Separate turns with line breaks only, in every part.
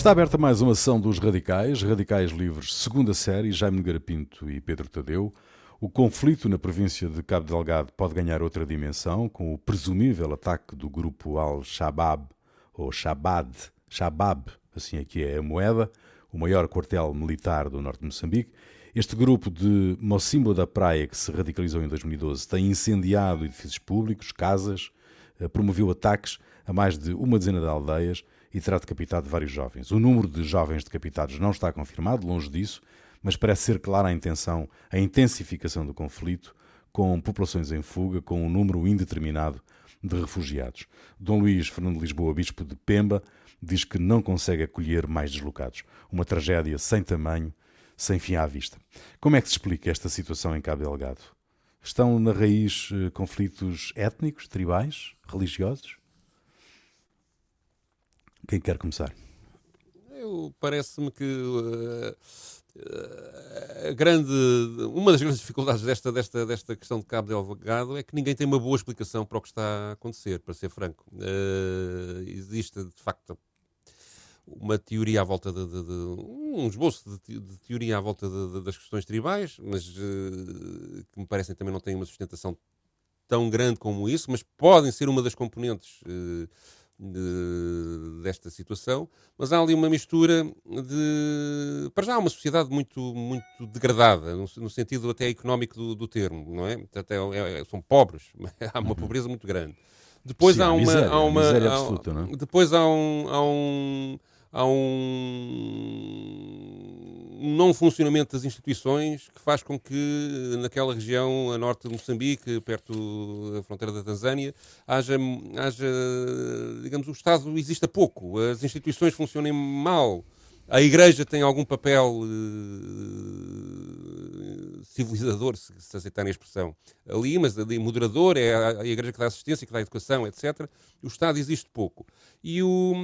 Está aberta mais uma sessão dos Radicais, Radicais Livres, segunda série, Jaime Nogueira Pinto e Pedro Tadeu. O conflito na província de Cabo Delgado pode ganhar outra dimensão, com o presumível ataque do grupo Al-Shabaab, ou Shabab, Shabab, assim aqui é a moeda, o maior quartel militar do norte de Moçambique. Este grupo de Mocimbo da Praia, que se radicalizou em 2012, tem incendiado edifícios públicos, casas, eh, promoveu ataques a mais de uma dezena de aldeias e terá decapitado vários jovens. O número de jovens decapitados não está confirmado, longe disso, mas parece ser clara a intenção, a intensificação do conflito, com populações em fuga, com um número indeterminado de refugiados. Dom Luís Fernando Lisboa, bispo de Pemba, diz que não consegue acolher mais deslocados. Uma tragédia sem tamanho, sem fim à vista. Como é que se explica esta situação em Cabo Delgado? Estão na raiz eh, conflitos étnicos, tribais, religiosos? Quem quer começar?
Parece-me que uh, a grande, uma das grandes dificuldades desta, desta, desta questão de Cabo Delgado é que ninguém tem uma boa explicação para o que está a acontecer, para ser franco. Uh, existe, de facto, uma teoria à volta de, de, de um esboço de, de, teoria à volta das questões tribais, mas uh, que me parecem também não têm uma sustentação tão grande como isso, mas podem ser uma das componentes uh, de, desta situação, mas há ali uma mistura de. Para já, há uma sociedade muito, muito degradada, no, no sentido até económico do, do, termo, não é? Até, é, são pobres, há uma uhum. pobreza muito grande. Depois
Sim,
há uma.
Miséria,
há uma
miséria absoluta, não
é? Depois há um, há um há um, não funcionamento das instituições que faz com que naquela região a norte de Moçambique, perto da fronteira da Tanzânia, haja, haja digamos, o Estado exista pouco, as instituições funcionem mal. A Igreja tem algum papel uh, civilizador, se, se aceitarem a expressão, ali, mas ali moderador, é a, a Igreja que dá assistência, que dá educação, etc. O Estado existe pouco. E, o,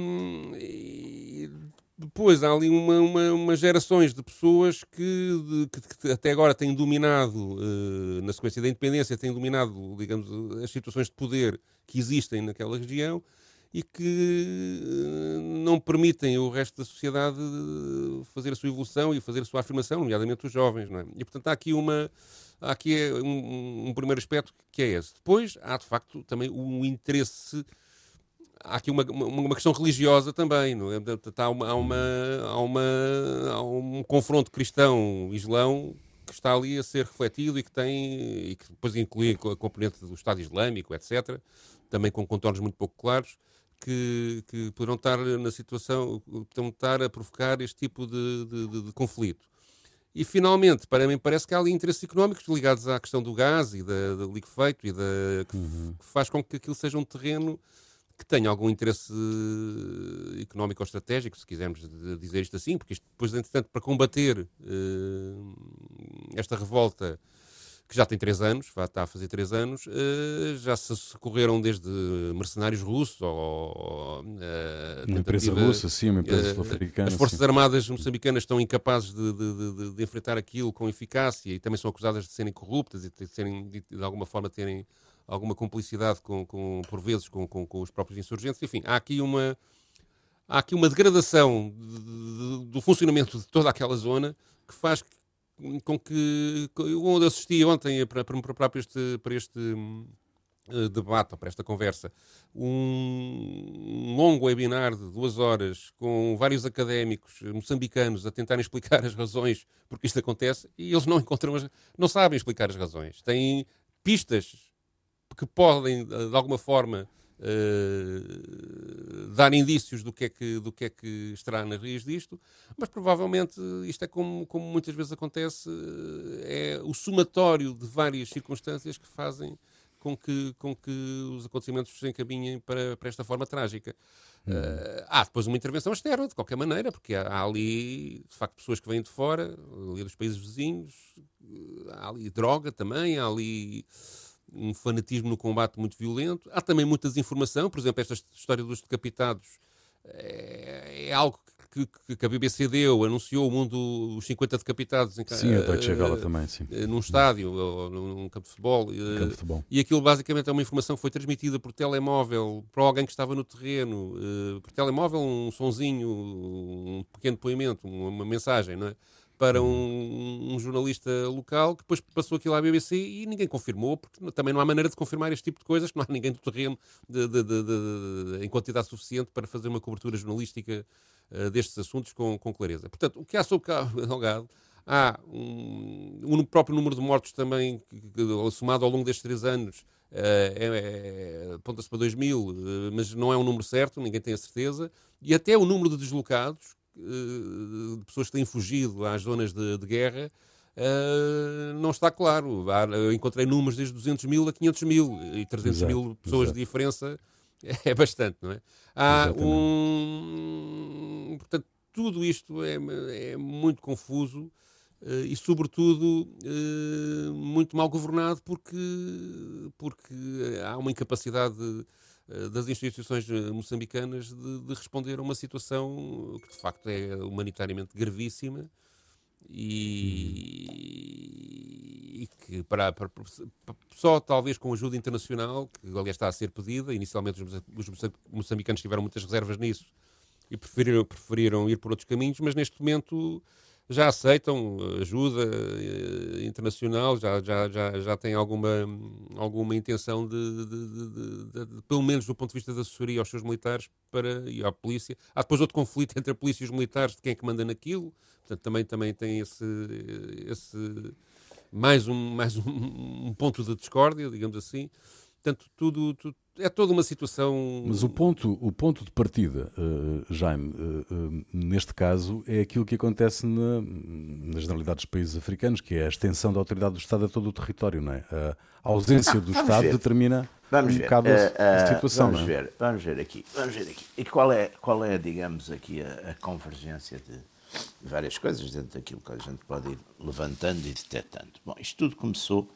e depois há ali uma, uma, uma gerações de pessoas que, de, que, que, até agora têm dominado, uh, na sequência da independência, têm dominado, digamos, as situações de poder que existem naquela região e que uh, não permitem o resto da sociedade fazer a sua evolução e fazer a sua afirmação, nomeadamente os jovens. Não é? E, portanto, há aqui uma, há aqui um, um, primeiro aspecto que é esse. Depois, há de facto também um interesse. Há aqui uma, uma, uma questão religiosa também. Não é? há, uma, há, uma, há, uma, há um confronto cristão-islão que está ali a ser refletido e que tem e que depois inclui a componente do Estado Islâmico, etc., também com contornos muito pouco claros, que, que poderão estar na situação, poderão estar a provocar este tipo de, de, de, de conflito. E, finalmente, para mim, parece que há ali interesses económicos ligados à questão do gás e da, do liquefeito e da, que, uhum. que, faz com que aquilo seja um terreno que tenha algum interesse económico ou estratégico, se quisermos dizer isto assim, porque isto depois, entretanto, para combater uh, esta revolta que já tem três anos, está a fazer três anos, uh, já se socorreram desde mercenários russos ou...
Uh, uma empresa russa, sim, uma empresa sul-africana.
As Forças sim. Armadas moçambicanas estão incapazes de, de, de, de, enfrentar aquilo com eficácia e também são acusadas de serem corruptas e de, serem, de, de alguma forma terem alguma cumplicidade com, com por vezes com, com, com, os próprios insurgentes. Enfim, há aqui uma há aqui uma degradação do funcionamento de toda aquela zona que faz com que onde assisti ontem para, para, para este, para este uh, debate, para esta conversa, um longo webinar de duas horas com vários académicos moçambicanos a tentarem explicar as razões porque isto acontece e eles não encontram, as, não sabem explicar as razões. Têm pistas que podem, de alguma forma, uh, dar indícios do que, é que, do que é que estará na raiz disto, mas provavelmente isto é como, como muitas vezes acontece, é o somatório de várias circunstâncias que fazem com que, com que os acontecimentos se encaminhem para, para esta forma trágica. Uh, há depois uma intervenção externa, de qualquer maneira, porque há, há, ali, de facto, pessoas que vêm de fora, ali dos países vizinhos, há ali droga também, há ali um fanatismo no combate muito violento. Há também muita desinformação, por exemplo, esta história dos decapitados é, é algo que, que, a BBC deu, anunciou o mundo, os 50 decapitados em,
sim, a Deutsche Welle também, sim.
num estádio ou num campo de futebol.
Campo de futebol.
E aquilo basicamente é uma informação que foi transmitida por telemóvel para alguém que estava no terreno, por telemóvel, um sonzinho, um pequeno depoimento, uma mensagem, não é? Para um, um, jornalista local que depois passou aquilo à BBC e ninguém confirmou, porque também não há maneira de confirmar este tipo de coisas, não há ninguém do terreno de, de, de, em quantidade suficiente para fazer uma cobertura jornalística uh, destes assuntos com, com, clareza. Portanto, o que há sobre Delgado, há um, um, próprio número de mortos também, que, que, somado ao longo destes três anos, uh, é, é, aponta-se para 2 mil, uh, mas não é um número certo, ninguém tem a certeza, e até o número de deslocados, de pessoas que têm fugido às zonas de, de guerra, Uh, não está claro. Eu encontrei números desde 200 mil a 500 mil e 300 exato, mil pessoas exato. de diferença é bastante, não é? Há Exatamente. um. Portanto, tudo isto é, é muito confuso uh, e, sobretudo, uh, muito mal governado porque, porque há uma incapacidade. De, eh, das instituições eh, moçambicanas de, de, responder a uma situação que de facto é humanitariamente gravíssima e, e que para, para, só talvez com ajuda internacional, que aliás está a ser pedida, inicialmente os, os moçambicanos tiveram muitas reservas nisso e preferiram, preferiram ir por outros caminhos, mas neste momento já aceitam ajuda eh, internacional, já, já, já, já têm alguma, alguma intenção de, de, de, de, pelo menos do ponto de vista da assessoria aos seus militares para, e à polícia. Há depois outro conflito entre a polícia e os militares de quem é que manda naquilo, portanto também, também tem esse, esse mais, um, mais um, um ponto de discórdia, digamos assim. Portanto, tudo, tudo, é toda uma situação.
Mas o ponto, o ponto de partida, uh, Jaime, uh, uh, neste caso, é aquilo que acontece na, na generalidade dos países africanos, que é a extensão da autoridade do Estado a todo o território, não é? A ausência do Estado ver. determina
vamos
um
ver.
bocado a, a situação.
Vamos
não
é? ver, vamos ver aqui, vamos ver aqui. E qual é, qual é digamos, aqui a, a convergência de várias coisas dentro daquilo que a gente pode ir levantando e detectando? Bom, isto tudo começou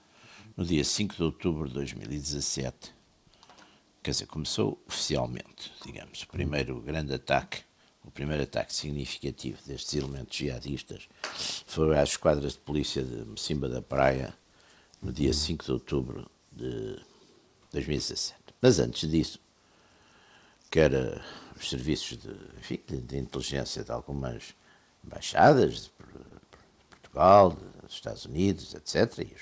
no dia 5 de outubro de 2017 quer dizer, começou oficialmente, digamos, o primeiro grande ataque, o primeiro ataque significativo destes elementos jihadistas foi às esquadras de polícia de Mocimba da Praia, no dia 5 de outubro de 2017. Mas antes disso, quer os serviços de, enfim, de inteligência de algumas embaixadas de Portugal, dos Estados Unidos, etc., e os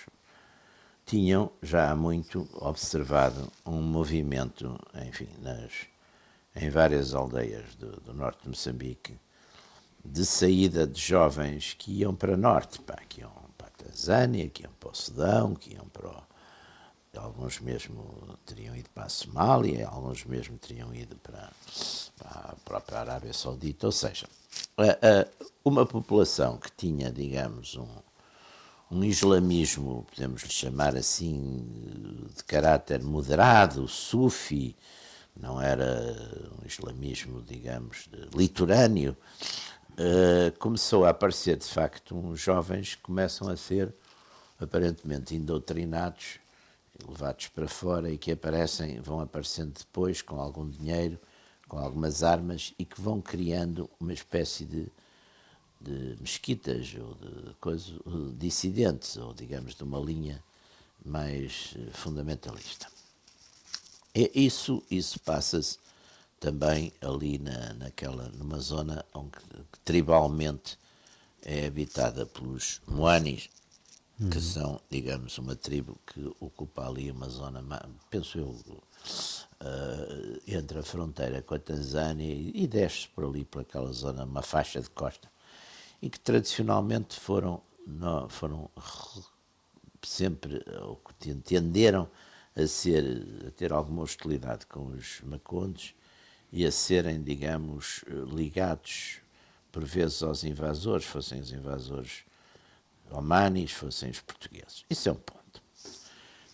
tinham já há muito observado um movimento, enfim, nas, em várias aldeias do, do, norte de Moçambique, de saída de jovens que iam para o norte, pá, que iam para a Tanzânia, que iam para o Sudão, que iam para o, alguns mesmo teriam ido para a Somália, alguns mesmo teriam ido para, para a própria Arábia Saudita, ou seja, uma população que tinha, digamos, um, um islamismo, podemos lhe chamar assim, de caráter moderado, sufi, não era um islamismo, digamos, litorâneo, uh, começou a aparecer, de facto, uns jovens que começam a ser aparentemente indoutrinados, levados para fora e que aparecem, vão aparecendo depois com algum dinheiro, com algumas armas e que vão criando uma espécie de de mesquitas ou de coisas dissidentes, ou digamos de uma linha mais eh, fundamentalista. E isso, isso passa-se também ali na, naquela, numa zona onde tribalmente é habitada pelos Moanis, que uhum. são, digamos, uma tribo que ocupa ali uma zona, penso eu, uh, entre a fronteira com a Tanzânia e, e desce por ali, por aquela zona, uma faixa de costa e que tradicionalmente foram, não, foram sempre, ou que tenderam a, ser, a ter alguma hostilidade com os macondes e a serem, digamos, ligados por vezes aos invasores, fossem os invasores omanis, fossem os portugueses. Isso é um ponto.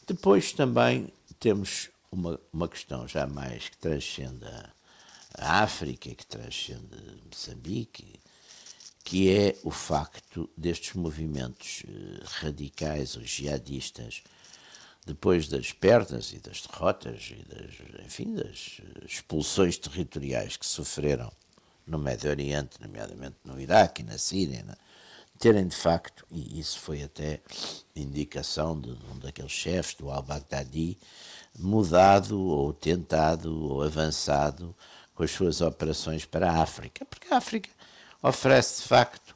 Depois também temos uma, uma questão já mais que transcende a, a África, que transcende Moçambique, que é o facto destes movimentos eh, radicais ou jihadistas, depois das perdas e das derrotas e das, enfim, das expulsões territoriais que sofreram no Médio Oriente, nomeadamente no Iraque e na Síria, né? terem de facto, e isso foi até indicação de, um daqueles chefes do al-Baghdadi, mudado ou tentado ou avançado com as suas operações para a África, porque a África oferece de facto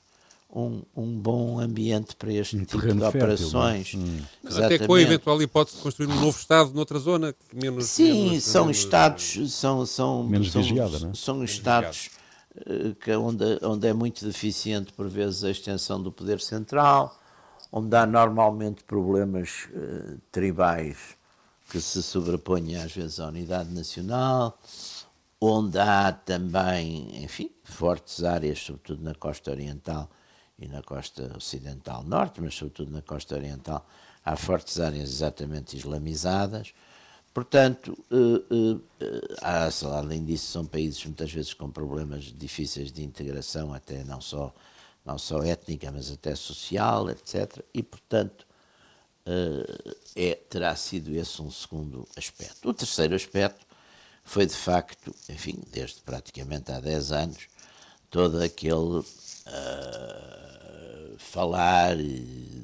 um, um bom ambiente para este um tipo de fértil, é? operações. Hum.
Até com a eventual hipótese de construir um novo Estado noutra zona
menos. Sim, menos, são menos, Estados, são, são,
menos
são,
vigiada, não
é? São Estados eh, que, onde, onde é muito deficiente, por vezes, a extensão do poder central, onde há normalmente problemas uh, tribais que se sobrepõem às vezes à unidade nacional, onde há também, enfim, fortes áreas, sobretudo na costa oriental e na costa ocidental norte, mas sobretudo na costa oriental, há fortes áreas exatamente islamizadas. Portanto, uh, uh, há, além disso, são países muitas vezes com problemas difíceis de integração, até não só, não só étnica, mas até social, etc. E, portanto, uh, é, terá sido esse um segundo aspecto. O terceiro aspecto foi, de facto, enfim, desde praticamente há 10 anos, todo aquele falar e,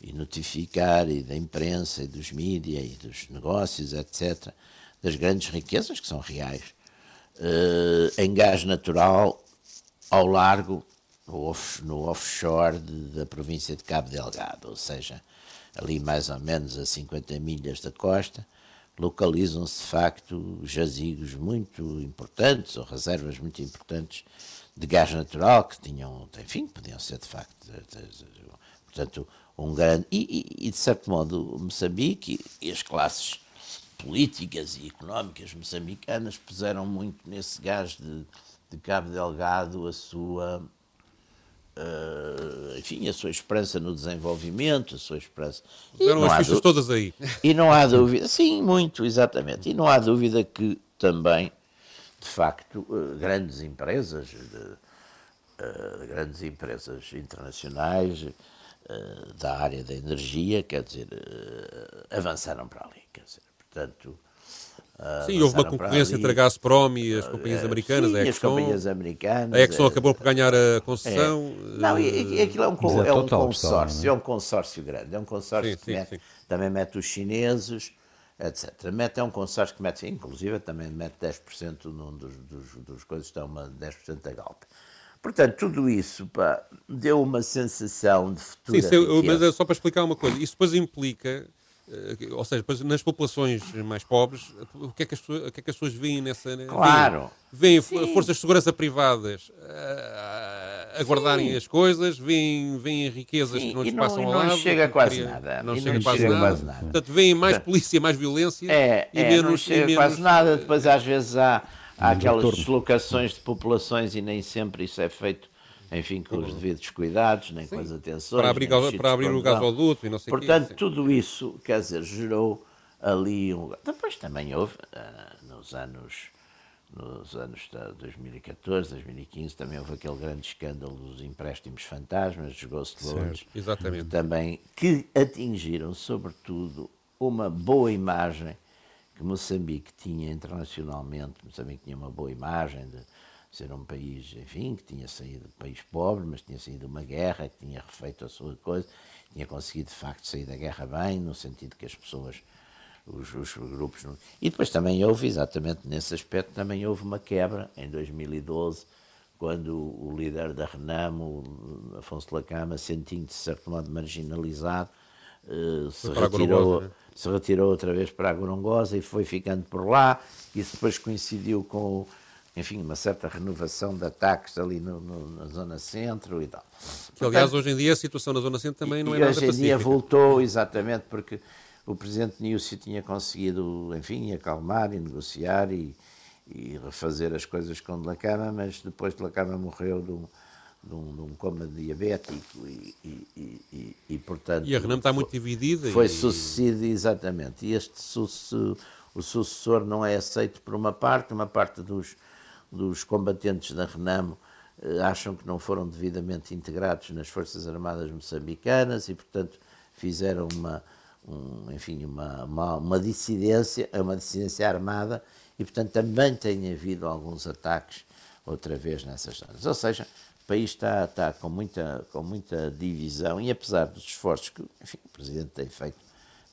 e notificar e da imprensa e dos mídias e dos negócios, etc., das grandes riquezas que são reais, uh, em gás natural ao largo, no, off, no offshore de, da província de Cabo Delgado, ou seja, ali mais ou menos a 50 milhas da costa, localizam-se de facto jazigos muito importantes ou reservas muito importantes de gás natural que tinham, enfim, podiam ser de facto, portanto, um grande. E, e, e, de certo modo, Moçambique e as classes políticas e económicas moçambicanas puseram muito nesse gás de, de Cabo Delgado a sua. Uh, enfim, a sua esperança no desenvolvimento, a sua esperança.
Eram as fichas todas aí.
E não há dúvida, sim, muito, exatamente. E não há dúvida que também, de facto, uh, grandes empresas, de, uh, grandes empresas internacionais, da área da energia, quer dizer, avançaram para ali, quer dizer, portanto...
Uh, sim, houve uma concorrência entre a Gazprom e as companhias americanas,
sim,
a
Exxon. as companhias americanas.
A Exxon acabou por ganhar a concessão.
É. Não, e, e aquilo é um, é, é um consórcio, é? é um consórcio grande, é um consórcio sim, que sim, mete, sim. também mete os chineses, etc. Mete, é um consórcio que mete, inclusive também mete 10% num dos, dos, dos coisas, está uma 10% da Galp. Portanto, tudo isso pá, deu uma sensação de futuro.
Sim, mas é só para explicar uma coisa. Isso depois implica, eh, ou seja, nas populações mais pobres, o que é que as pessoas, o que é que as pessoas veem nessa.
Claro.
Veem, veem forças de segurança privadas a, a guardarem as coisas, veem, veem riquezas Sim, que não lhes passam
ao
lado.
Não chega quase nada.
Não, chega, não quase, chega nada. quase, nada. Portanto, veem mais polícia, mais violência
é, e é, menos. Não chega menos, quase nada. Depois, às vezes, há há aquelas deslocações de populações e nem sempre isso é feito, enfim, com os devidos cuidados, nem Sim. com as atenções.
Para abrir, para abrir o gasoduto e não sei
Portanto, quê, tudo isso, quer dizer, gerou ali um. Depois também houve, uh, nos anos. Nos anos de 2014, 2015, também houve aquele grande escândalo dos empréstimos fantasmas, dos ghost loans,
Exatamente.
também, que atingiram, sobretudo, uma boa imagem que Moçambique tinha internacionalmente, Moçambique tinha uma boa imagem de ser um país, enfim, que tinha saído de país pobre, mas tinha saído de uma guerra, que tinha refeito a sua coisa, tinha conseguido de facto sair da guerra bem, no sentido que as pessoas, os, os grupos... E depois também houve, exatamente nesse aspecto, também houve uma quebra em 2012, quando o líder da Renamo, Afonso Lacama, sentindo-se de certo modo marginalizado, uh, se retirou, né? se retirou outra vez para a Gorongosa e foi ficando por lá. Isso depois coincidiu com, enfim, uma certa renovação de ataques ali no, no, na zona centro e tal.
Que, aliás, hoje em dia a situação na zona centro também não é nada
hoje
em
dia voltou, exatamente, porque o presidente Nilce tinha conseguido, enfim, acalmar e negociar e, e refazer as coisas com Dlacama, mas depois Dlacama morreu de um de um, de um coma diabético e, e, e, e, portanto...
E a Renamo está muito dividida.
Foi sucedido, exatamente. E este o sucessor não é aceito por uma parte, uma parte dos, dos combatentes da Renamo eh, acham que não foram devidamente integrados nas Forças Armadas moçambicanas e, portanto, fizeram uma, um, enfim, uma, uma, uma dissidência, uma dissidência armada e, portanto, também tem havido alguns ataques outra vez nessas zonas. Ou seja, o país está, está com, muita, com muita divisão e apesar dos esforços que enfim, o Presidente tem feito,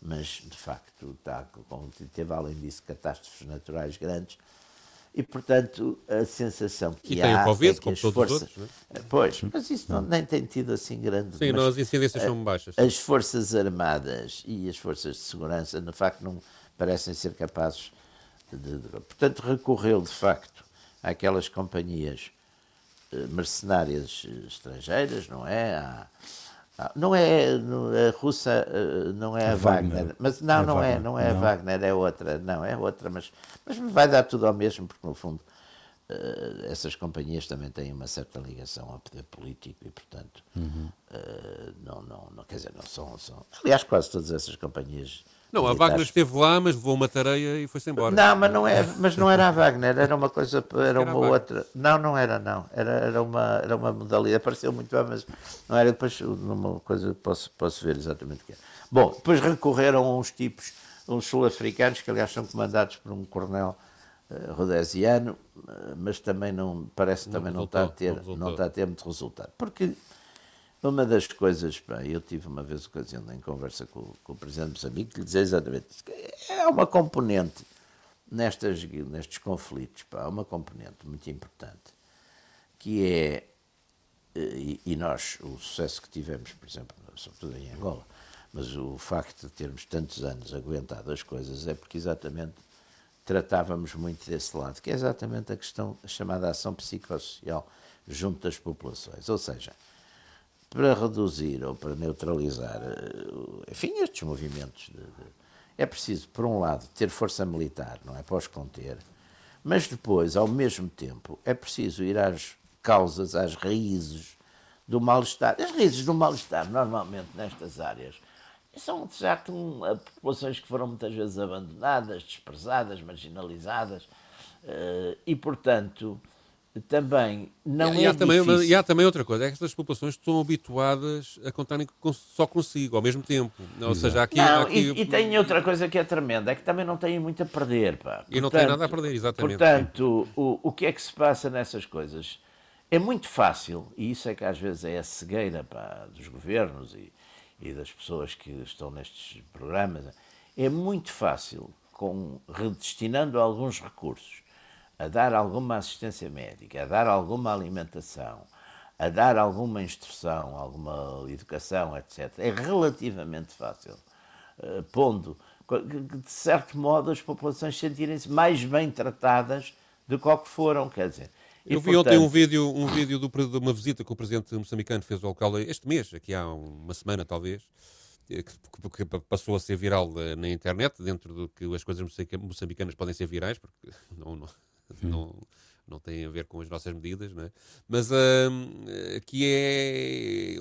mas de facto está com, teve além disso catástrofes naturais grandes, e, portanto, a sensação que
e
há. E
tem o Covid,
é que
como
as
todos
forças,
os outros. É?
Pois, mas isso não, nem tem tido assim grande.
Sim, as incidências são baixas.
As Forças Armadas e as Forças de Segurança, de facto, não parecem ser capazes de. de portanto, recorreu, de facto, àquelas companhias eh, mercenárias estrangeiras, não é? À, não é a russa, eh, não é a, a Wagner. Wagner. mas não, é não Wagner. é, não é não. a Wagner, é outra, não, é outra, mas, mas vai dar tudo ao mesmo, porque no fundo uh, essas companhias também têm uma certa ligação ao poder político e, portanto, uhum. uh, não, não, não, quer dizer, não são, são. Aliás, quase todas essas companhias
não, a Wagner esteve lá, mas levou uma tareia e foi-se embora.
Não, mas não, é, mas não era a Wagner, era uma coisa, era uma outra. Não, não era, não. Era, era, uma, era uma modalidade, apareceu muito bem, mas não era depois numa coisa posso, posso ver exatamente o que é. Bom, depois recorreram a uns tipos, uns sul-africanos, que aliás são comandados por um coronel uh, rodesiano, uh, mas também não, parece também não, não, está a ter, não, não está a ter muito resultado. Porque uma das coisas, eu tive uma vez ocasião em conversa com, com o presidente de Moçambique de lhe dizer exatamente. É uma componente nestas, nestes conflitos, pá, uma componente muito importante, que é, eh, e, e, nós, o sucesso que tivemos, por exemplo, sobretudo em Angola, mas o facto de termos tantos anos aguentado as coisas é porque exatamente tratávamos muito desse lado, que é exatamente a questão chamada ação psicossocial junto das populações. Ou seja, para reduzir ou para neutralizar, eh, enfim, estes movimentos. De, de, é preciso, por um lado, ter força militar, não é? Para os conter, mas depois, ao mesmo tempo, é preciso ir às causas, às raízes do mal-estar. As raízes do mal-estar, normalmente, nestas áreas, são, de facto, um, populações que foram muitas vezes abandonadas, desprezadas, marginalizadas, eh, e, portanto, também não e, é e há
também. E há também outra coisa, é que estas populações estão habituadas a contarem só consigo, ao mesmo tempo. Ou seja, aqui...
Não,
aqui...
E, e tem outra coisa que é tremenda, é que também não têm muito a perder. Pá.
Portanto, e não têm nada a perder, exatamente.
Portanto, o, o que é que se passa nessas coisas? É muito fácil, e isso é que às vezes é a cegueira pá, dos governos e, e das pessoas que estão nestes programas, é muito fácil, com, redestinando alguns recursos, a dar alguma assistência médica, a dar alguma alimentação, a dar alguma instrução, alguma educação, etc., é relativamente fácil, uh, pondo que, de certo modo, as populações sentirem-se mais bem tratadas do que, que foram, quer dizer.
E, Eu vi portanto... ontem um vídeo, um vídeo do, de uma visita que o presidente moçambicano fez ao local este mês, aqui há uma semana talvez, que, que, passou a ser viral eh, na internet, dentro do que as coisas moçambicanas podem ser virais, porque não, não, não, não tem a ver com as nossas medidas, não é? mas uh, que é,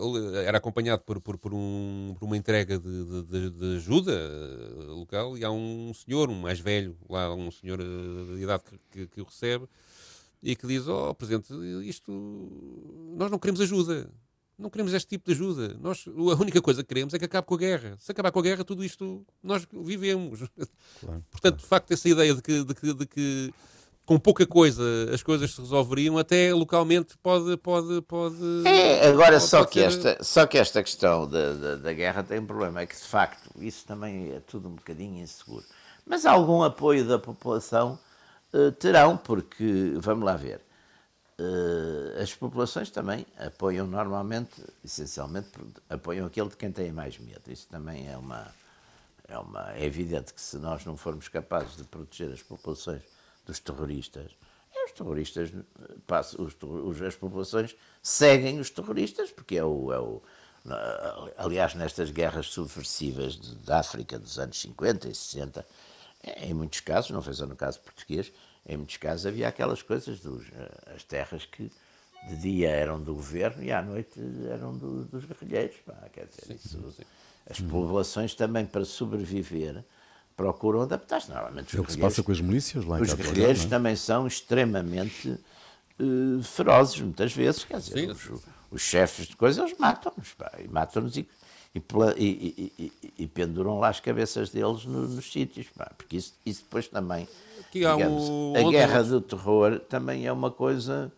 era acompanhado por, por, por, um, por uma entrega de, de, de, ajuda eh, local e há um senhor, um mais velho, lá um senhor eh, de idade que, que, que o recebe e que diz, oh Presidente, isto, nós não queremos ajuda, não queremos este tipo de ajuda. Nós, a única coisa que queremos é que acabe com a guerra. Se acabar com a guerra, tudo isto nós vivemos. Claro, Portanto, claro. de facto, essa ideia de que, de que, de que com pouca coisa as coisas se resolveriam, até localmente pode. pode, pode
é, agora pode, só, que ser... esta, só que esta questão da, da, da, guerra tem um problema, é que de facto isso também é tudo um bocadinho inseguro. Mas algum apoio da população uh, terão, porque, vamos lá ver, uh, as populações também apoiam normalmente, essencialmente, apoiam aquele de quem tem mais medo. Isso também é uma. É, uma, é evidente que se nós não formos capazes de proteger as populações dos terroristas. E os terroristas, os, os, as populações seguem os terroristas, porque é o, é o aliás, nestas guerras subversivas da África dos anos 50 e 60, em muitos casos, não foi só no caso português, em muitos casos havia aquelas coisas, dos, as terras que de dia eram do governo e à noite eram do, dos guerrilheiros. Pá, quer dizer, sim, isso, sim. As populações também, para sobreviver, procuram adaptar-se. Normalmente
é o que se passa com as milícias lá em
Os guerrilheiros é? também são extremamente uh, ferozes, muitas vezes. Quer dizer, os, os, chefes de coisas, eles matam-nos. E matam-nos e, e, e, e, e, penduram lá as cabeças deles no, nos sítios, pá, porque isso, isso depois também, digamos, um... a guerra do terror também é uma coisa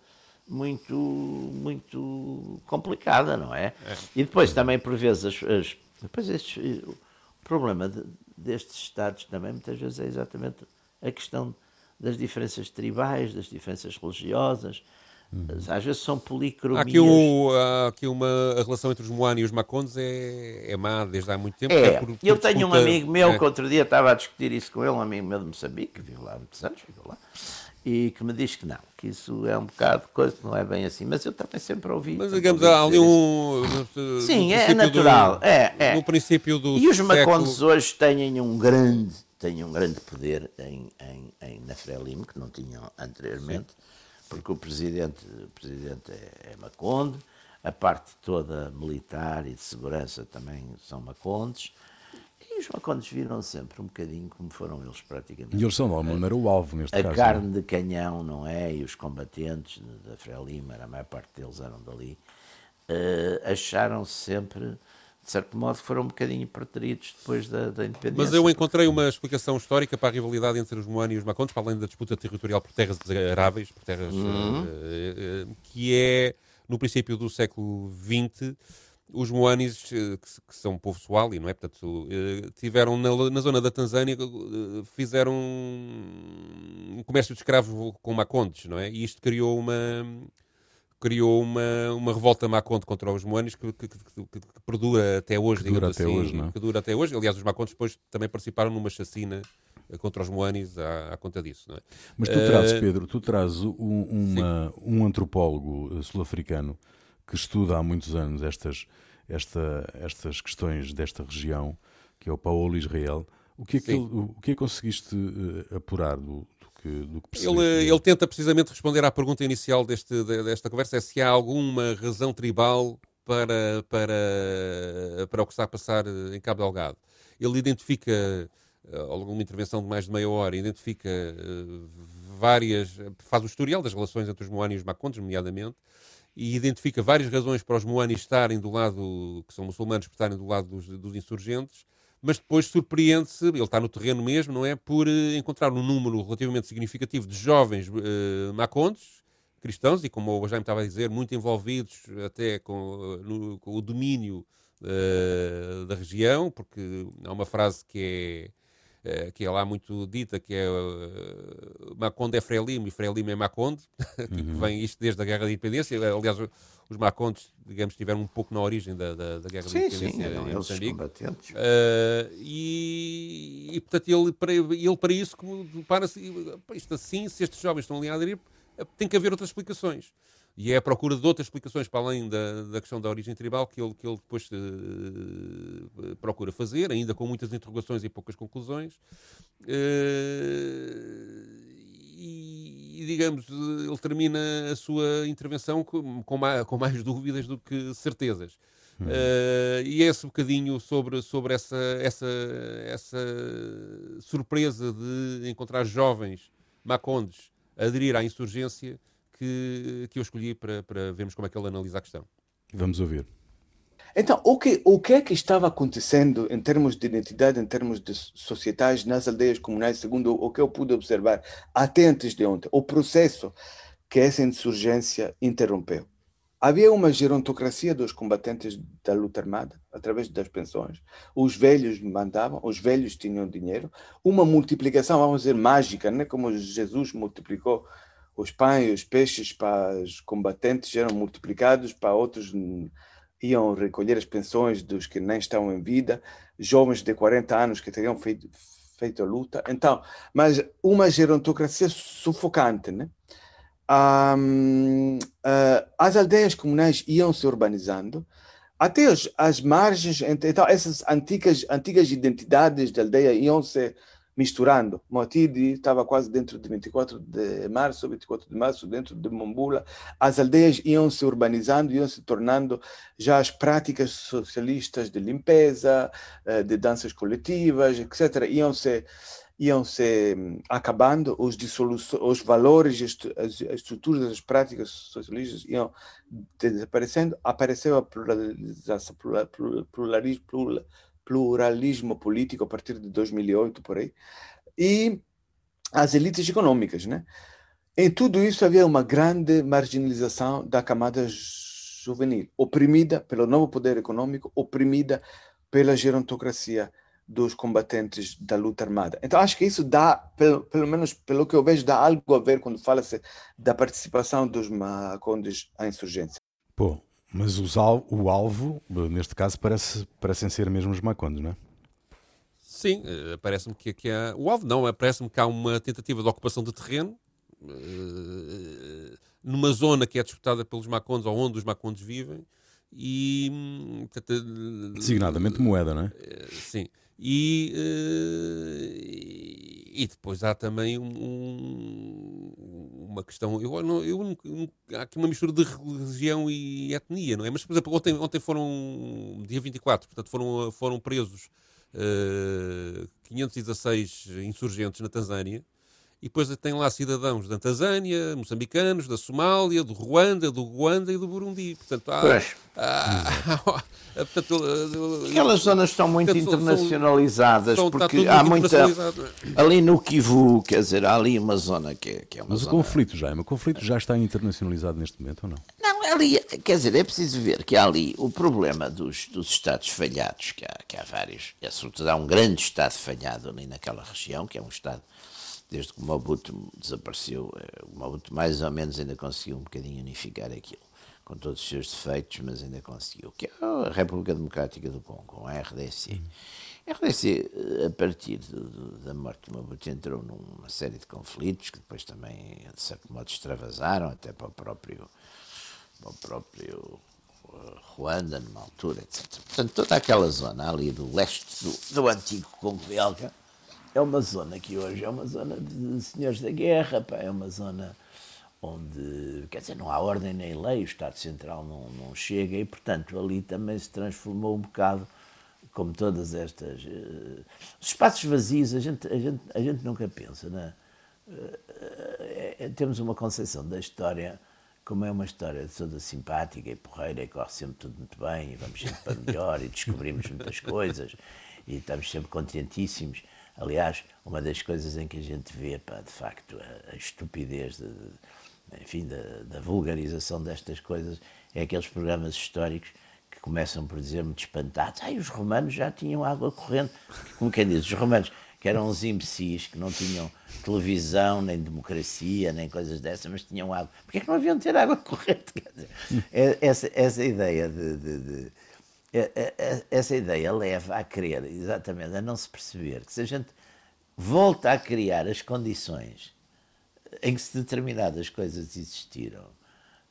muito, muito complicada, não é? é. E depois também, por vezes, as, as depois estes, o problema de, destes Estados também muitas vezes é exatamente a questão das diferenças tribais, das diferenças religiosas, Uhum. Às vezes são policromias.
Há aqui, um, há aqui uma a relação entre os Moani e os Macondes é, é má desde há muito tempo.
É, é por, por eu tenho disputa, um amigo meu é. que outro dia estava a discutir isso com ele, um amigo meu de Moçambique, que viu lá há muitos anos, ficou lá, e que me diz que não, que isso é um bocado coisa, não é bem assim. Mas eu também sempre ouvi.
Mas digamos, há ali um.
Sim, é natural.
Do,
é, é.
No princípio do.
E os século... Macondes hoje têm um grande, têm um grande poder em, em, em, na Frelimo, que não tinham anteriormente. Sim porque o presidente, o presidente é, é Maconde, a parte toda militar e de segurança também são Macondes, e os Macondes viram sempre um bocadinho como foram eles praticamente.
E eles são de alguma maneira o alvo neste
a
caso.
A é? carne de canhão, não é? E os combatentes da Frelima, a maior parte deles eram dali, uh, acharam sempre de certo modo, foram um bocadinho preteridos depois da, da, independência.
Mas eu encontrei uma explicação histórica para a rivalidade entre os Moani e os Macondes, para além da disputa territorial por terras aráveis, por terras, uhum. uh, uh, que é, no princípio do século XX, os Moanis, que, que, são um povo suali, não é? Portanto, tiveram na, na, zona da Tanzânia, fizeram um comércio de escravos com Macondes, não é? E isto criou uma criou uma, uma revolta maconde contra os moanos que, que, que, que, perdura até hoje,
que dura até
assim,
hoje, não?
É? que dura até hoje. Aliás, os macondes depois também participaram numa chacina eh, contra os moanis à, à conta disso. Não é?
Mas tu trazes, Pedro, tu trazes um, uma, um antropólogo eh, sul-africano que estuda há muitos anos estas, esta, estas questões desta região, que é o Paulo Israel. O que é que, ele, o que, é que conseguiste uh, apurar do, que, do que
ele, ele tenta precisamente responder à pergunta inicial deste, desta conversa: é se há alguma razão tribal para, para, para o que está a passar em Cabo Delgado. Ele identifica, eh, ao longo de uma intervenção de mais de meia hora, identifica eh, várias. faz o historial das relações entre os Moani e os Macondes, nomeadamente, e identifica várias razões para os Moani estarem do lado, que são muçulmanos, estarem do lado dos, dos insurgentes mas depois surpreende-se, ele está no terreno mesmo, não é? Por uh, encontrar um número relativamente significativo de jovens uh, cristãos, e como o Jaime estava a dizer, muito envolvidos até com, no, com o domínio uh, da região, porque há uma frase que é eh, que é lá muito dita, que é uh, Maconde é Frelimo e Frelimo é Maconde, que uhum. vem isto desde a Guerra da Independência. Aliás, os Macondes, digamos, estiveram um pouco na origem da, da, da Guerra sim, da Independência
sim, em Moçambique.
Uh, e, e, portanto, ele para, ele para isso, para isto assim, se estes jovens estão ali a aderir, tem que haver outras explicações. E é a procura de outras explicações para além da, da questão da origem tribal que ele, que ele depois uh, procura fazer, ainda com muitas interrogações e poucas conclusões. Uh, e, digamos, ele termina a sua intervenção com, com, mais, com mais dúvidas do que certezas. Uh, e é esse bocadinho sobre, sobre essa, essa, essa surpresa de encontrar jovens macondes aderir à insurgência que, que eu escolhi para, para vermos como é que ele analisa a questão.
Vamos ouvir.
Então, o que, o que é que estava acontecendo em termos de identidade, em termos de sociedades nas aldeias comunais, segundo o que eu pude observar até antes de ontem, o processo que essa insurgência interrompeu? Havia uma gerontocracia dos combatentes da luta armada, através das pensões. Os velhos mandavam, os velhos tinham dinheiro. Uma multiplicação, vamos dizer, mágica, né? como Jesus multiplicou os pães, os peixes para os combatentes eram multiplicados, para outros iam recolher as pensões dos que nem estão em vida, jovens de 40 anos que teriam feito, feito a luta. Então, mas uma gerontocracia sufocante, né? Um, uh, ah, as aldeias comunais iam se urbanizando, até as, as margens, então essas antigas, antigas identidades da aldeia iam se misturando. Motidi estava quase dentro de 24 de março, 24 de março, dentro de Mombula. As aldeias iam se urbanizando, iam se tornando já as práticas socialistas de limpeza, eh, de danças coletivas, etc., iam se iam se hum, acabando, os, os valores, as estruturas, as práticas socialistas iam desaparecendo, apareceu a pluralização, pluralismo, pluralismo político a partir de 2008, por aí, e as elites econômicas, né? Em tudo isso havia uma grande marginalização da camada juvenil, oprimida pelo novo poder econômico, oprimida pela gerontocracia dos combatentes da luta armada. Então acho que isso dá, pelo, pelo menos pelo que eu vejo, dá algo a ver quando fala-se da participação dos macondes à insurgência.
Pô, mas os al o alvo, neste caso, parece, parecem ser mesmo os macondes, não é?
Sim, eh, parece-me que, que há... O alvo não, parece-me que há uma tentativa de ocupação de terreno uh, numa zona que é disputada pelos macondes ou onde os macondes vivem e... Hum,
Designadamente moeda, não é?
Sim. E, e depois há também um, uma questão. Eu, não, eu, há aqui uma mistura de religião e etnia, não é? Mas, por exemplo, ontem, ontem foram, dia 24, portanto, foram, foram presos uh, eh, 516 insurgentes na Tanzânia e depois tem lá cidadãos da Tanzânia, moçambicanos, da Somália, do Ruanda, do Ruanda e do Burundi. Portanto, há,
pois. Há, há, portanto, Aquelas zonas estão muito portanto, internacionalizadas são, porque há muita. Ali no Kivu, quer dizer, há ali uma zona que é, que é uma
Mas
zona...
o conflito já, o conflito já está internacionalizado neste momento ou não?
Não, ali, quer dizer, é preciso ver que há ali o problema dos, dos Estados falhados, que há, que há vários, e sobretudo há um grande Estado falhado ali naquela região, que é um Estado desde que o Mobutu desapareceu, eh, o Mobutu mais ou menos ainda conseguiu um bocadinho unificar aquilo, com todos os seus defeitos, mas ainda conseguiu, que é a República Democrática do Congo, a RDC. A RDC, eh, a partir do, do, da morte do Mobutu, entrou numa série de conflitos que depois também, de certo modo, extravasaram até para o próprio, para o próprio uh, Ruanda, numa altura, etc. Portanto, toda aquela zona ali do leste do, do antigo Congo belga, é uma zona que hoje é uma zona de senhores da guerra, pá, é uma zona onde, quer dizer, não há ordem nem lei, o Estado Central não, não chega e, portanto, ali também se transformou um bocado, como todas estas. Uh, espaços vazios, a gente, a gente, a gente nunca pensa? Uh, é, temos uma concepção da história como é uma história toda simpática e porreira e corre sempre tudo muito bem e vamos sempre para melhor e descobrimos muitas coisas e estamos sempre contentíssimos. Aliás, uma das coisas em que a gente vê, pá, de facto, a, a estupidez, de, de, enfim, da, da, vulgarização destas coisas, é aqueles programas históricos que começam por dizer-me espantados, ai, os romanos já tinham água corrente. Como quem diz, os romanos, que eram uns imbecis, que não tinham televisão, nem democracia, nem coisas dessas, mas tinham água. Porquê é que não haviam de ter água corrente? Dizer, é, essa, essa ideia de, de, essa ideia leva a crer, exatamente, a não se perceber que se a gente volta a criar as condições em que determinadas coisas existiram,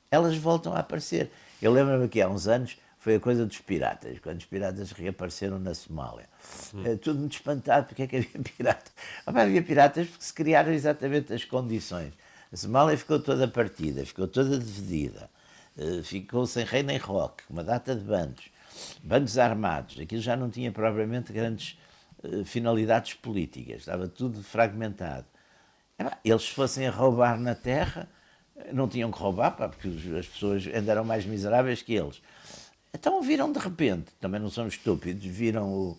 elas voltam a aparecer. Eu lembro-me que há uns anos foi a coisa dos piratas, quando os piratas reapareceram na Somália. Hum. É, tudo muito espantado porque é que havia piratas. havia piratas porque se criaram exatamente as condições. A Somália ficou toda partida, ficou toda dividida, eh, ficou sem rei nem roque, uma data de bandos bandos armados, aquilo já não tinha propriamente grandes uh, finalidades políticas, estava tudo fragmentado. Eles fossem a roubar na terra, não tinham que roubar, pá, porque as pessoas ainda eram mais miseráveis que eles. Então viram de repente, também não são estúpidos, viram o,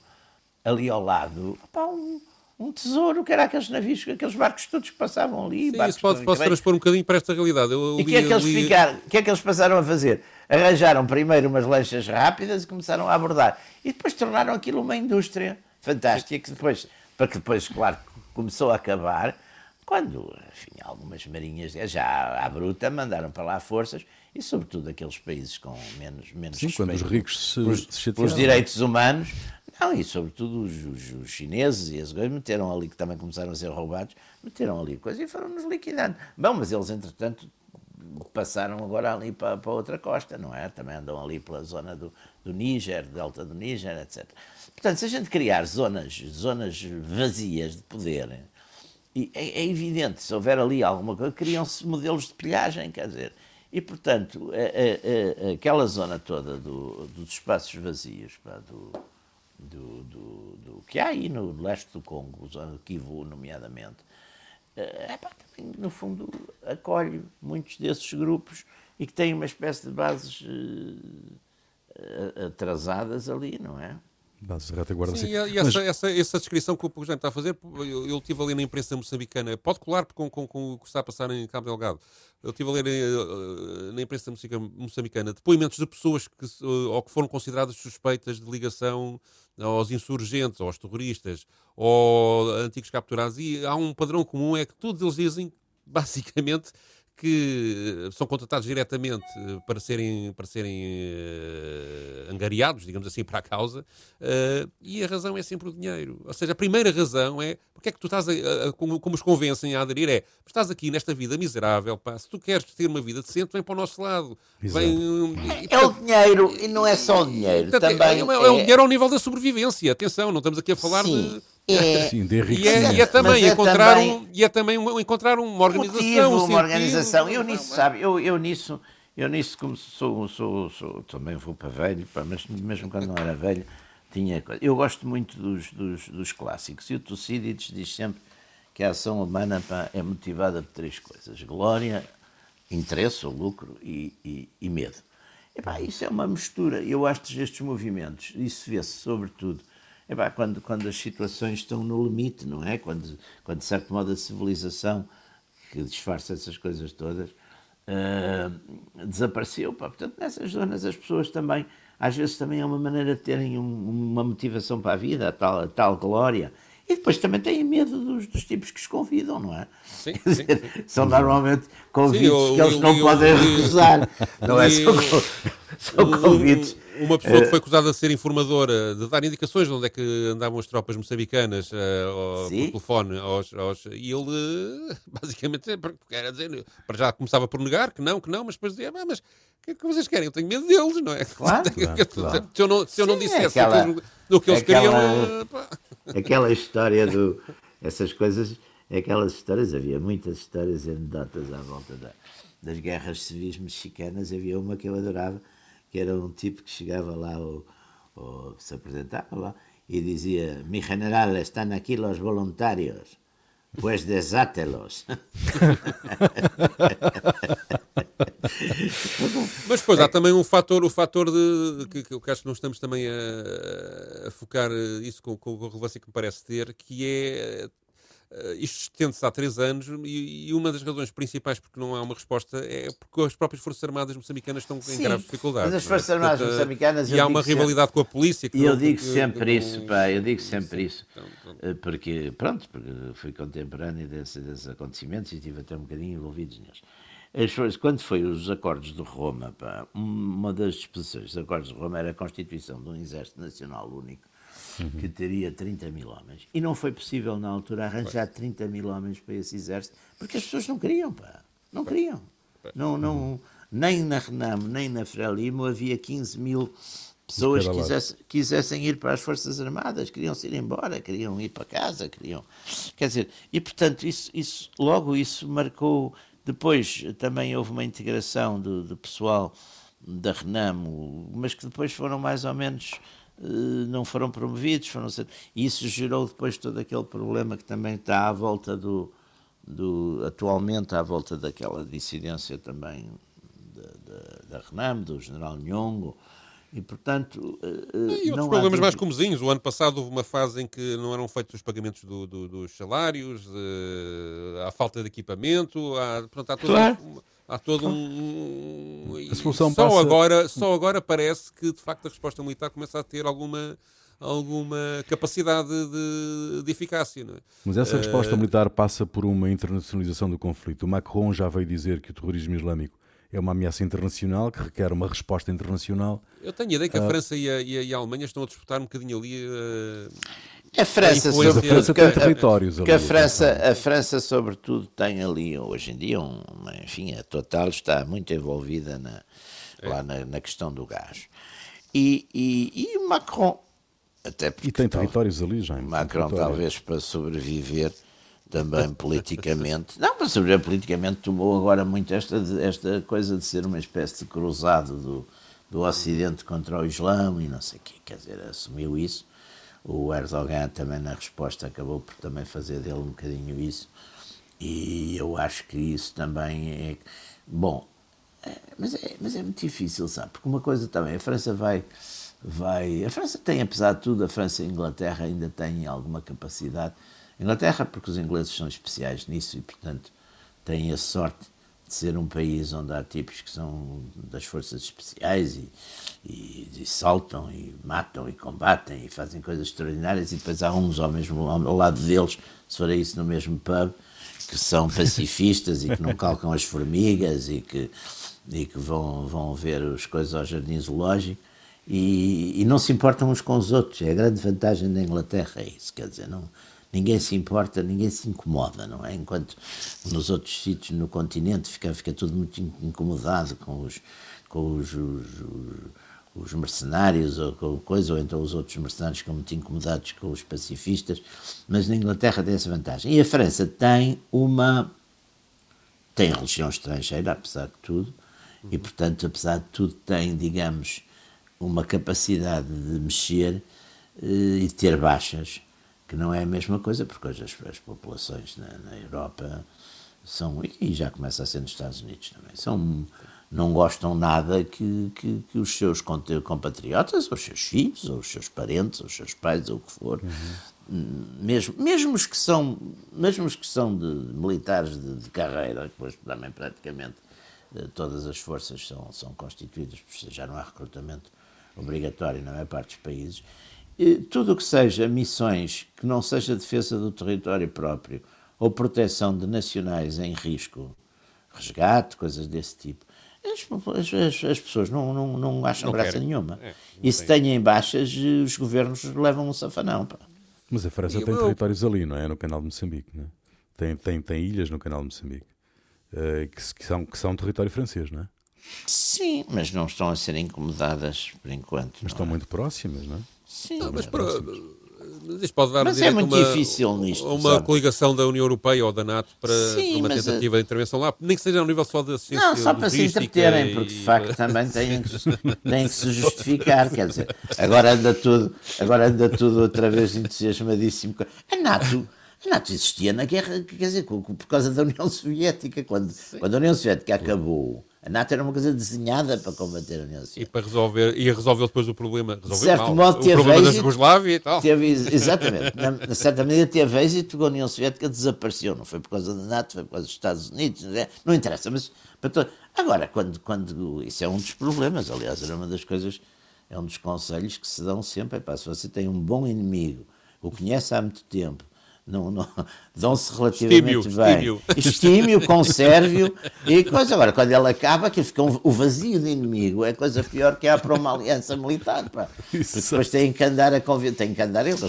ali ao lado pá, um, um tesouro, que era aqueles navios, aqueles barcos todos que passavam ali.
Sim, isso pode, pode transpor um bocadinho para esta realidade. Eu
e o que, é que, eles li... ficaram, que é que eles passaram a fazer? Arranjaram primeiro umas lanchas rápidas e começaram a abordar. E depois tornaram aquilo uma indústria fantástica, que depois, para que depois, claro, começou a acabar, quando, enfim, algumas marinhas já à bruta mandaram para lá forças e sobretudo aqueles países com menos menos
Sim, quando os ricos se,
pelos,
se
pelos direitos humanos não, e sobretudo os, os, os, chineses e as coisas meteram ali, que também começaram a ser roubados, meteram ali coisas e foram-nos liquidando. Bom, mas eles, entretanto, passaram agora ali para, para outra costa, não é? Também andam ali pela zona do, do Níger, delta do Níger, etc. Portanto, se a gente criar zonas, zonas vazias de poder, é, é evidente, se houver ali alguma coisa, criam-se modelos de pilhagem, quer dizer. E, portanto, aquela zona toda do, dos espaços vazios, pá, do, do, do, do, que há aí no leste do Congo, usando Kivu, nomeadamente, é, pá, também, no fundo, acolhe muitos desses grupos e que têm uma espécie de bases uh, atrasadas ali, não é?
Bases de retaguarda.
Sim, e, e essa, essa, essa, descrição que o Pujante está a fazer, eu, eu estive a ler na imprensa moçambicana, pode colar com, com, com o que está a passar em Cabo Delgado. Eu estive a ler uh, na imprensa moçambicana depoimentos de pessoas que, ou que foram consideradas suspeitas de ligação aos insurgentes, aos terroristas, ou antigos capturados. E há um padrão comum, é que todos eles dizem, basicamente, que são contratados diretamente eh, para serem, para serem uh, angariados, digamos assim, para a causa, uh, e a razão é sempre o dinheiro. Ou seja, a primeira razão é porque é que tu estás, a, a, como, como os convencem a aderir, é estás aqui nesta vida miserável, pá, se tu queres ter uma vida decente, vem para o nosso lado. Vem,
e, é o dinheiro, e não é só o dinheiro. Portanto, também é,
é, é, o dinheiro ao nível da sobrevivência. Atenção, não estamos aqui a falar
Sim.
de
é,
Sim, de
e, é, e é também é encontrar também um, e é também um, encontrar uma organização,
motivo,
um
uma organização. Eu nisso, sabe, eu, eu nisso, eu nisso como sou, sou, sou também vou para velho, mas mesmo quando não era velho, tinha coisa. Eu gosto muito dos, dos, dos clássicos e o Tucídides diz sempre que a ação humana pá, é motivada por três coisas: glória, interesse ou lucro e, e, e medo. E, pá, isso é uma mistura. Eu acho que estes movimentos, isso vê-se sobretudo Epá, quando, quando as situações estão no limite, não é? Quando, quando de certo modo, a civilização, que disfarça essas coisas todas, uh, desapareceu. Pá. Portanto, nessas zonas as pessoas também, às vezes também é uma maneira de terem um, uma motivação para a vida, a tal, a tal glória. E depois também têm medo dos, dos tipos que os convidam, não é?
Sim, sim, sim.
São normalmente convites sim, que eles não podem recusar. não é? São, são convites
uma pessoa que foi acusada de ser informadora, de dar indicações de onde é que andavam as tropas moçambicanas uh, por telefone, aos, aos, e ele basicamente era dizer, para já começava por negar que não, que não, mas depois dizia, ah, mas o que é que vocês querem? Eu tenho medo deles, não é?
Claro, claro, claro.
Se eu não, se eu não Sim, dissesse aquela, o que eles queriam.
Uh, aquela história do. Essas coisas, aquelas histórias, havia muitas histórias anedotas à volta da, das guerras civis mexicanas, havia uma que eu adorava que era um tipo que chegava lá, ou, ou se apresentava lá, e dizia: Mi general, estão aqui os voluntários, pues desátelos.
Mas depois há também um fator, o fator de, que, eu acho que não estamos também a, a focar isso com, com a relevância que me parece ter, que é isto estende-se há três anos e, e, uma das razões principais porque não há uma resposta é porque as próprias Forças Armadas moçambicanas estão Sim, em graves dificuldades.
Mas as é? Forças Armadas Portanto, moçambicanas.
E há uma rivalidade com a polícia.
E eu digo sempre isso, pá, eu digo sempre isso. Então, então. Porque, pronto, porque fui contemporâneo desses, desses acontecimentos e estive até um bocadinho envolvidos neles. Quando foi os Acordos de Roma, pá, uma das disposições dos Acordos de Roma era a constituição de um Exército Nacional Único uhum. que teria 30 mil homens. E não foi possível, na altura, arranjar 30 mil homens para esse exército, porque as pessoas não queriam, pá. Não queriam. Não, não, nem na Renamo, nem na Frelimo havia 15 mil pessoas que quisessem, quisessem ir para as Forças Armadas, queriam se ir embora, queriam ir para casa, queriam. Quer dizer, e portanto, isso, isso, logo isso marcou. Depois também houve uma integração do, do pessoal da Renamo, mas que depois foram mais ou menos não foram promovidos, foram ser... e isso gerou depois todo aquele problema que também está à volta do, do atualmente à volta daquela dissidência também da, da, Renam, do general Nhongo, e portanto.
Eh, e outros problemas há... mais comezinhos. O ano passado houve uma fase em que não eram feitos os pagamentos do, do, dos salários, uh, há falta de equipamento, há, portanto, há toda
claro.
uma, há todo um.
A solução
só,
passa...
agora, só agora parece que de facto a resposta militar começa a ter alguma alguma capacidade de, de eficácia. É?
Mas essa resposta uh... militar passa por uma internacionalização do conflito. O Macron já veio dizer que o terrorismo islâmico é uma ameaça internacional que requer uma resposta internacional.
Eu tenho a ideia que a uh... França e a, e, a, e a, Alemanha estão a disputar um bocadinho ali. Uh...
A França,
a, a França tem territórios
que a França, a França, sobretudo, tem ali, hoje em dia, um, enfim, a Total está muito envolvida na, é. lá na, na, questão do gás. E, e, e o Macron, até porque...
E tem territórios ali, já.
Macron, talvez, para sobreviver também politicamente, não, para sobreviver politicamente, tomou agora muito esta, esta coisa de ser uma espécie de cruzado do, do Ocidente contra o Islão e não sei o quê, quer dizer, assumiu isso o Erdogan também na resposta acabou por também fazer dele um bocadinho isso. E eu acho que isso também é. Bom, é, mas, é, mas é muito difícil, sabe? Porque uma coisa também, a França vai. vai a França tem, apesar de tudo, a França e a Inglaterra ainda têm alguma capacidade. Inglaterra, porque os ingleses são especiais nisso e, portanto, têm a sorte de ser um país onde há tipos que são das forças especiais e, e, e, saltam e matam e combatem e fazem coisas extraordinárias e depois há uns ao mesmo ao lado deles, se for isso no mesmo pub, que são pacifistas e que não calcam as formigas e que, e que vão, vão ver as coisas ao jardim zoológico e, e não se importam uns com os outros. É a grande vantagem da Inglaterra, é isso, quer dizer, não, ninguém se importa, ninguém se incomoda, não é? Enquanto nos outros sítios no continente fica, fica tudo muito incomodado com os, com os, os, os mercenários ou com coisa, ou então os outros mercenários ficam muito incomodados com os pacifistas, mas na Inglaterra tem essa vantagem. E a França tem uma. tem religião estrangeira, apesar de tudo, e portanto, apesar de tudo, tem, digamos, uma capacidade de mexer eh, e de ter baixas que não é a mesma coisa, porque hoje as, as populações na, na, Europa são, e já começa a ser nos Estados Unidos também, são, não gostam nada que, que, que os seus compatriotas, ou os seus filhos, ou os seus parentes, ou os seus pais, ou o que for, uhum. mesmo, mesmo, os que são, mesmo os que são de, militares de, de carreira, depois também praticamente eh, todas as forças são, são constituídas, já não há recrutamento obrigatório na maior parte dos países, tudo o que seja missões que não seja defesa do território próprio ou proteção de nacionais em risco, resgate, coisas desse tipo, as, as, as pessoas não, não, não acham não graça querem. nenhuma. É, e se têm baixas, os governos levam um safanão. Pá.
Mas a França e tem eu... territórios ali, não é? No canal de Moçambique, não é? Tem, tem, tem ilhas no canal de Moçambique, uh, que, que, são, que são território francês, não é?
Sim, mas não estão a ser incomodadas por enquanto.
Mas estão é? muito próximas, não é?
Sim,
não, mas, para, mas isto pode dar
mas é muito uma, difícil nisto.
Uma sabe? coligação da União Europeia ou da NATO para, Sim, para uma tentativa a... de intervenção lá, nem que seja ao nível só da assistência
Não, só para se entreterem, porque de facto também têm que, têm que se justificar. Quer dizer, agora anda tudo, agora anda tudo outra vez entusiasmadíssimo. A NATO. A NATO existia na guerra, quer dizer, por causa da União Soviética. Quando, quando a União Soviética acabou, a NATO era uma coisa desenhada para combater a União Soviética.
E para resolver, e resolveu depois o problema. Resolveu
de certo
mal,
modo,
teve o problema êxito, da Jugoslávia e tal.
Teve, exatamente. na, na certa medida teve êxito porque a União Soviética desapareceu. Não foi por causa da NATO, foi por causa dos Estados Unidos. Não, é? não interessa, mas. Agora, quando, quando. Isso é um dos problemas, aliás, era uma das coisas, é um dos conselhos que se dão sempre. É, pá, se você tem um bom inimigo, o conhece há muito tempo dão-se relativamente bem. Estime-o, conserve-o e coisa. Agora, quando ele acaba, que fica um, o vazio de inimigo, é coisa pior que há para uma aliança militar. Pá. depois têm que andar a convidar, têm que andar, eles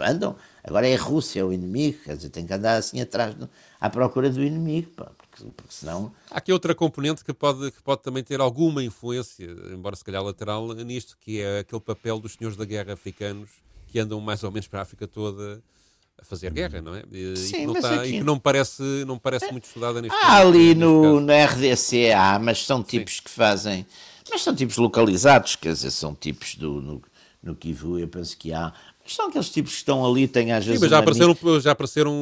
andam. Agora é a Rússia o inimigo, quer dizer, tem que andar assim atrás, à procura do inimigo, pá, porque, porque senão.
Há aqui outra componente que pode, que pode também ter alguma influência, embora se calhar lateral, nisto, que é aquele papel dos senhores da guerra africanos que andam mais ou menos para a África toda a fazer guerra, não é? E, Sim, que não, tá, aqui... e que não parece, não parece muito estudada neste
Ah, ali no, no RDC há, mas são tipos Sim. que fazem. Mas são tipos localizados, quer dizer, são tipos do, no, no Kivu, eu penso que há. Mas são aqueles tipos que estão ali, têm às vezes.
Sim, mas já apareceram, já apareceram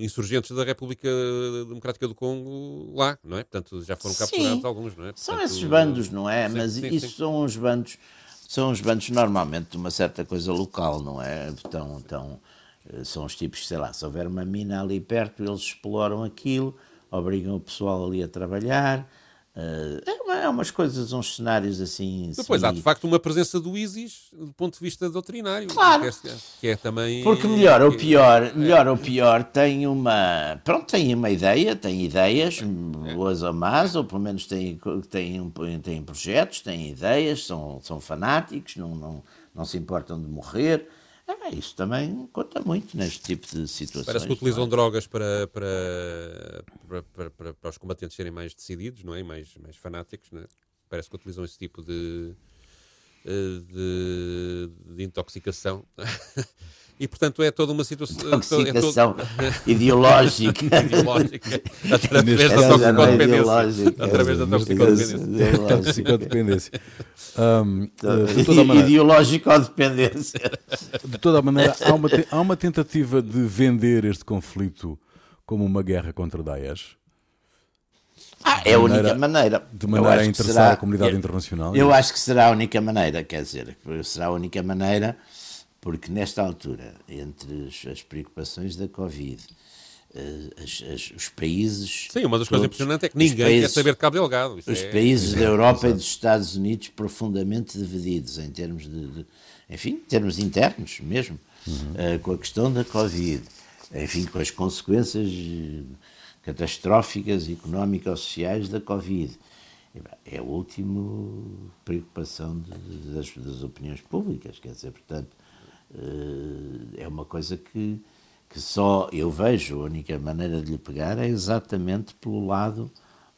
insurgentes da República Democrática do Congo lá, não é? Portanto, já foram capturados sim, alguns, não é?
Portanto, são esses bandos, não é? Sim, mas sim, isso são os bandos são os bandos normalmente de uma certa coisa local, não é? Então, então, são os tipos, sei lá, se houver uma mina ali perto, eles exploram aquilo, obrigam o pessoal ali a trabalhar. Uh, é, uma, é, umas coisas, uns cenários assim.
Depois há de facto uma presença do ISIS do ponto de vista doutrinário.
Claro.
Que é, que é também.
Porque melhor ou pior, é, melhor ou pior, tem uma. Pronto, tem uma ideia, tem ideias, é. boas ou más, ou pelo menos tem, tem, tem projetos, tem ideias, são, são fanáticos, não, não, não se importam de morrer. É, isso também conta muito neste tipo de situações.
Parece que utilizam é? drogas para, para, para, para, para, os combatentes serem mais decididos, não é? mais, mais fanáticos. Não é? Parece que utilizam esse tipo de, de, de intoxicação. e portanto é toda uma situação.
Intoxicação é todo... ideológica.
ideológica. Através da toxicodependência. Através da toxicodependência.
toxicodependência. Um,
de toda maneira, Ideológico-dependência.
De toda a maneira, há uma, há uma tentativa de vender este conflito como uma guerra contra Daesh.
Ah, é a única maneira.
De maneira a interessar será, a comunidade eu, internacional.
Eu acho que será a única maneira, quer dizer, será a única maneira, porque nesta altura, entre as preocupações da Covid, eh, as, as, os países.
Sim, uma das coisas impressionantes é que ninguém países, quer saber de Cabo Delgado.
Isso os é, países é, da Europa e dos Estados Unidos profundamente divididos em termos de, de enfim, termos internos mesmo, uhum. uh, com a questão da Covid, enfim, com as consequências catastróficas económicas sociais da Covid. É a última preocupação de, das, das, opiniões públicas, quer dizer, portanto, eh, é uma coisa que, que só eu vejo, a única maneira de lhe pegar é exatamente pelo lado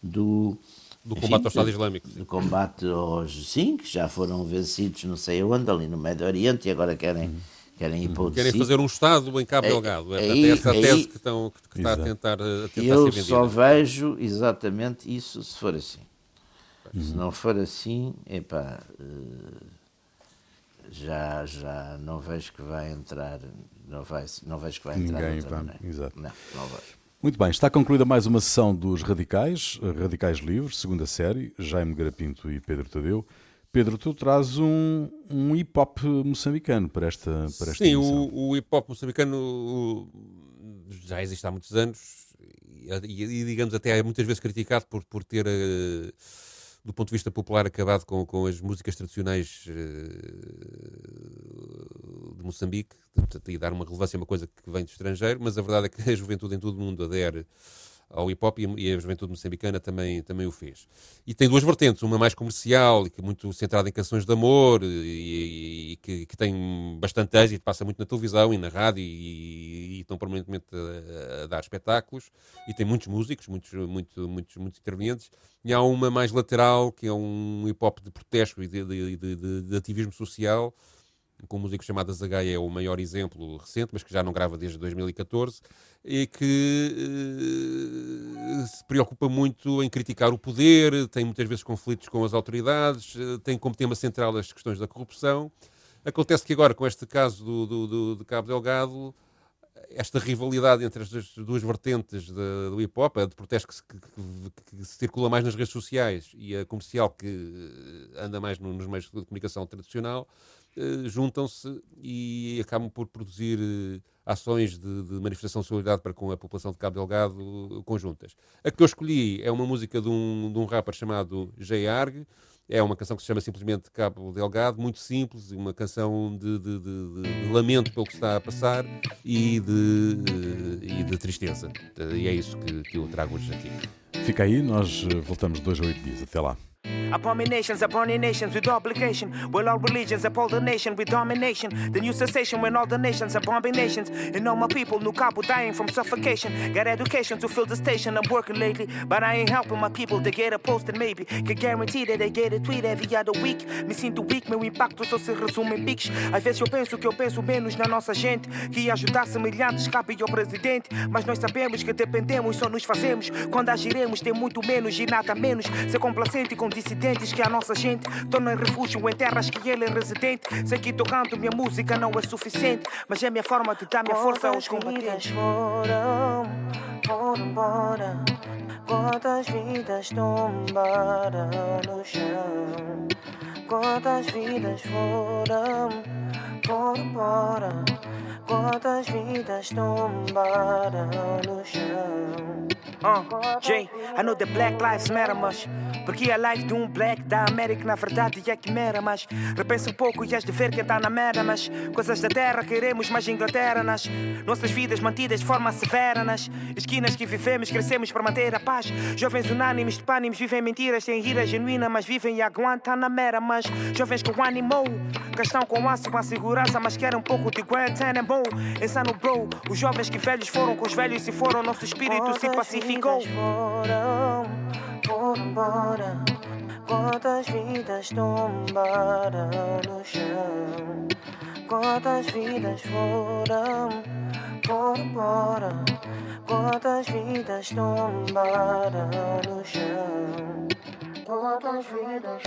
do,
do combate ao Estado Islâmico.
Do combate aos, sim, que já foram vencidos não sei onde, ali no Médio Oriente, e agora querem uhum querem para
Querem fazer um Estado em Cabo é, Delgado. É aí, essa a tese que, estão, que, está a tentar, a tentar
eu só vejo exatamente isso se for assim. Uhum. Se não for assim, epá, eh, já, já não vejo que vai entrar, não, vai, não vejo que vai entrar.
Ninguém vai, exato.
Não, não vejo.
Muito bem, está concluída mais uma sessão dos Radicais, Radicais Livres, segunda série, Jaime Garapinto e Pedro Tadeu. Pedro, tu traz um, um hip hop moçambicano para esta, para esta
Sim, o, o, hip hop moçambicano já existe há muitos anos e, e, digamos, até é muitas vezes criticado por, por ter, uh, do ponto de vista popular, acabado com, com as músicas tradicionais uh, de Moçambique e dar uma relevância a uma coisa que vem do estrangeiro, mas a verdade é que a juventude em todo o mundo adere ao hip hop e a juventude moçambicana também, também o fez. E tem duas vertentes, uma mais comercial e que é muito centrada em canções de amor e, e, que, que, tem bastante êxito, passa muito na televisão e na rádio e, e estão permanentemente a, a, dar espetáculos e tem muitos músicos, muitos, muito, muitos, muitos intervenientes. E há uma mais lateral que é um hip hop de protesto e de, de, de, de ativismo social com um músico chamado Zagaia é o maior exemplo recente, mas que já não grava desde 2014, e que uh, se preocupa muito em criticar o poder, tem muitas vezes conflitos com as autoridades, uh, tem como tema central as questões da corrupção. Acontece que agora, com este caso do, do, do de Cabo Delgado, esta rivalidade entre as duas, vertentes do hip hop, a de protesto que que, que, circula mais nas redes sociais e a comercial que anda mais nos meios de comunicação tradicional, eh, juntam-se e acabam por produzir eh, ações de, de, manifestação de solidariedade para com a população de Cabo Delgado conjuntas. A que eu escolhi é uma música de um, de um rapper chamado Jay Arg, é uma canção que se chama simplesmente Cabo Delgado, muito simples, uma canção de, de, de, lamento pelo que está a passar e de, eh, e de tristeza. E é isso que, que eu trago hoje aqui.
Fica aí, nós voltamos dois a oito dias. Até lá.
Abominations upon nations with obligation. Well, all religions uphold the nation with domination. The new cessation when all the nations are bombing nations. And all my people, new couple dying from suffocation. Got education to fill the station. I'm working lately, but I ain't helping my people to get a posted maybe. Can guarantee that they get a tweet every other week. Me sinto weak, meu impacto só se resume em pics. Às vezes eu penso que eu penso menos na nossa gente. Que ia ajudar semelhantes, cabe ao presidente. Mas nós sabemos que dependemos, só nos fazemos. Quando agiremos, tem muito menos e nada menos. Ser complacente com dissidentes que a nossa gente torna refúgio em terras que ele é residente. Sei que tocando minha música não é suficiente, mas é minha forma de dar minha força aos combatentes. Foram, foram embora. Quantas vidas tombaram no chão? Quantas vidas foram, foram embora? Quantas vidas tombaram no chão? Uh, Jay, I know the Black Lives Matter, mas porque a life de um black da América na verdade é que mera, mas repensa um pouco e has de ver quem tá na merda, mas coisas da terra queremos mais Inglaterra nas nossas vidas mantidas de forma severa nas esquinas que vivemos, crescemos para manter a paz. Jovens unânimes, pânimes, vivem mentiras, têm ira genuína, mas vivem e aguentam na mera, mas jovens com ânimo, que estão com aço, com a segurança, mas querem um pouco de Guantanamo. Insano bro, os jovens que velhos foram com os velhos e foram, nosso espírito se pacificou. Foram, foram embora. Quantas vidas tombaram no chão?
Quantas vidas foram, foram embora? Quantas vidas tombaram no chão? Quantas vidas